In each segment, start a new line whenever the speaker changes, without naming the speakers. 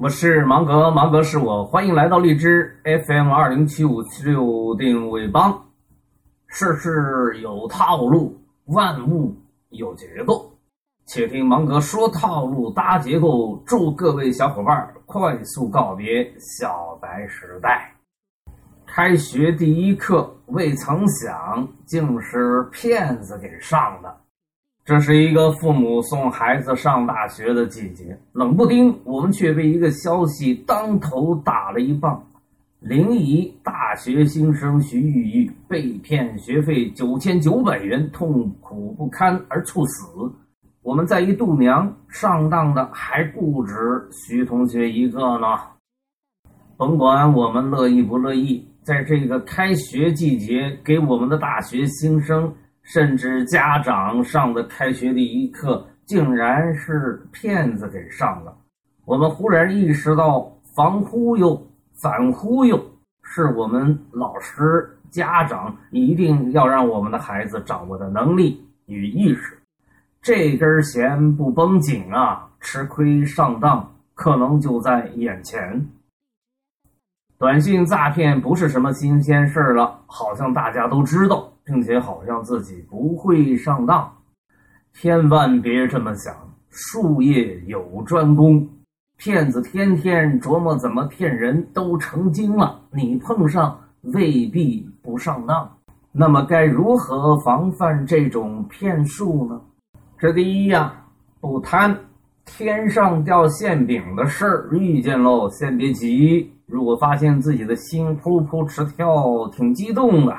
我是芒格，芒格是我，欢迎来到荔枝 FM 二零七五七六定位帮。事事有套路，万物有结构，且听芒格说套路搭结构。祝各位小伙伴快速告别小白时代。开学第一课，未曾想竟是骗子给上的。这是一个父母送孩子上大学的季节，冷不丁，我们却被一个消息当头打了一棒：临沂大学新生徐玉玉被骗学费九千九百元，痛苦不堪而猝死。我们在一度娘，上当的还不止徐同学一个呢。甭管我们乐意不乐意，在这个开学季节，给我们的大学新生。甚至家长上的开学第一课，竟然是骗子给上了。我们忽然意识到，防忽悠、反忽悠，是我们老师、家长一定要让我们的孩子掌握的能力与意识。这根弦不绷紧啊，吃亏上当可能就在眼前。短信诈骗不是什么新鲜事了，好像大家都知道。并且好像自己不会上当，千万别这么想。术业有专攻，骗子天天琢磨怎么骗人，都成精了。你碰上未必不上当。那么该如何防范这种骗术呢？这第一呀，不贪。天上掉馅饼的事儿遇见喽，先别急。如果发现自己的心扑扑直跳，挺激动的。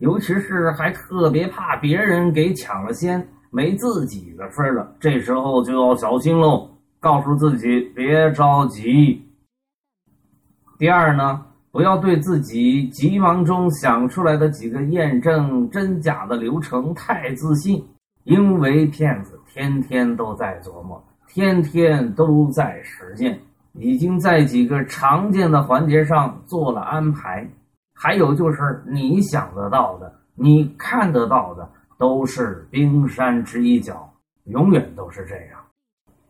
尤其是还特别怕别人给抢了先，没自己的份了，这时候就要小心喽。告诉自己别着急。第二呢，不要对自己急忙中想出来的几个验证真假的流程太自信，因为骗子天天都在琢磨，天天都在实践，已经在几个常见的环节上做了安排。还有就是你想得到的，你看得到的，都是冰山之一角，永远都是这样。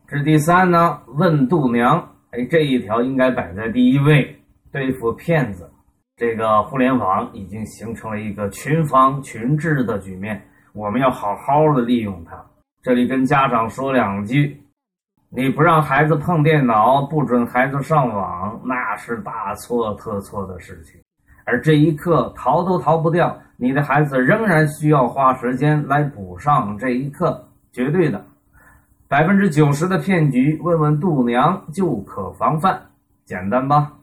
这第三呢，问度娘，哎，这一条应该摆在第一位。对付骗子，这个互联网已经形成了一个群防群治的局面，我们要好好的利用它。这里跟家长说两句：你不让孩子碰电脑，不准孩子上网，那是大错特错的事情。而这一刻逃都逃不掉，你的孩子仍然需要花时间来补上这一课，绝对的，百分之九十的骗局，问问度娘就可防范，简单吧？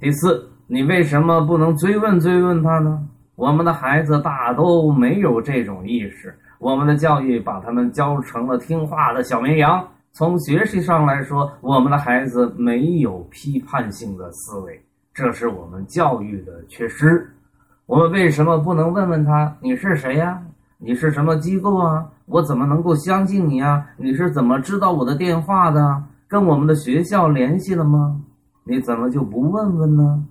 第四，你为什么不能追问追问他呢？我们的孩子大都没有这种意识，我们的教育把他们教成了听话的小绵羊。从学习上来说，我们的孩子没有批判性的思维。这是我们教育的缺失。我们为什么不能问问他你是谁呀？你是什么机构啊？我怎么能够相信你啊？你是怎么知道我的电话的？跟我们的学校联系了吗？你怎么就不问问呢？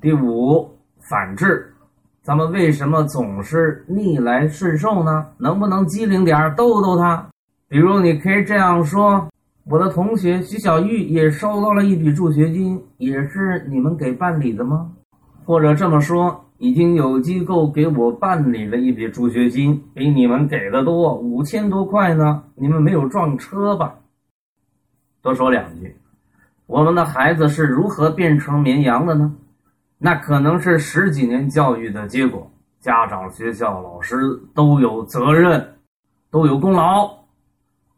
第五，反制，咱们为什么总是逆来顺受呢？能不能机灵点逗逗他？比如，你可以这样说。我的同学徐小玉也收到了一笔助学金，也是你们给办理的吗？或者这么说，已经有机构给我办理了一笔助学金，比你们给的多，五千多块呢。你们没有撞车吧？多说两句，我们的孩子是如何变成绵羊的呢？那可能是十几年教育的结果，家长、学校、老师都有责任，都有功劳。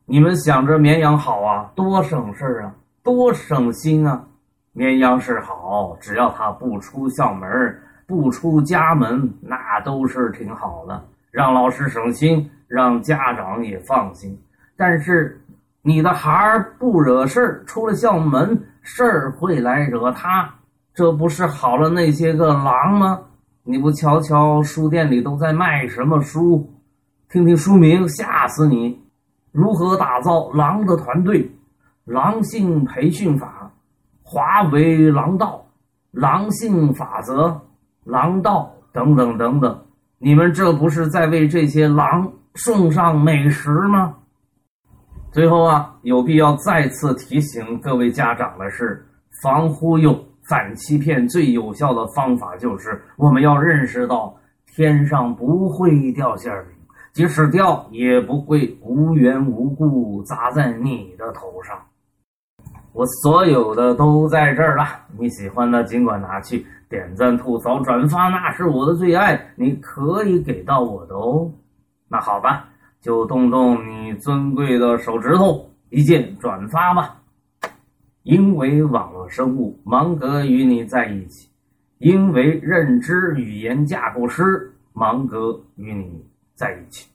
你们想着绵羊好啊，多省事啊，多省心啊。绵羊是好，只要它不出校门不出家门，那都是挺好的，让老师省心，让家长也放心。但是你的孩儿不惹事儿，出了校门，事儿会来惹他，这不是好了那些个狼吗？你不瞧瞧书店里都在卖什么书，听听书名，吓死你。如何打造狼的团队？狼性培训法、华为狼道、狼性法则、狼道等等等等，你们这不是在为这些狼送上美食吗？最后啊，有必要再次提醒各位家长的是，防忽悠、反欺骗最有效的方法就是我们要认识到，天上不会掉馅饼，即使掉，也不会无缘无故砸在你的头上。我所有的都在这儿了，你喜欢的尽管拿去点赞、吐槽、转发，那是我的最爱，你可以给到我的哦。那好吧，就动动你尊贵的手指头，一键转发吧。因为网络生物芒格与你在一起，因为认知语言架构师芒格与你在一起。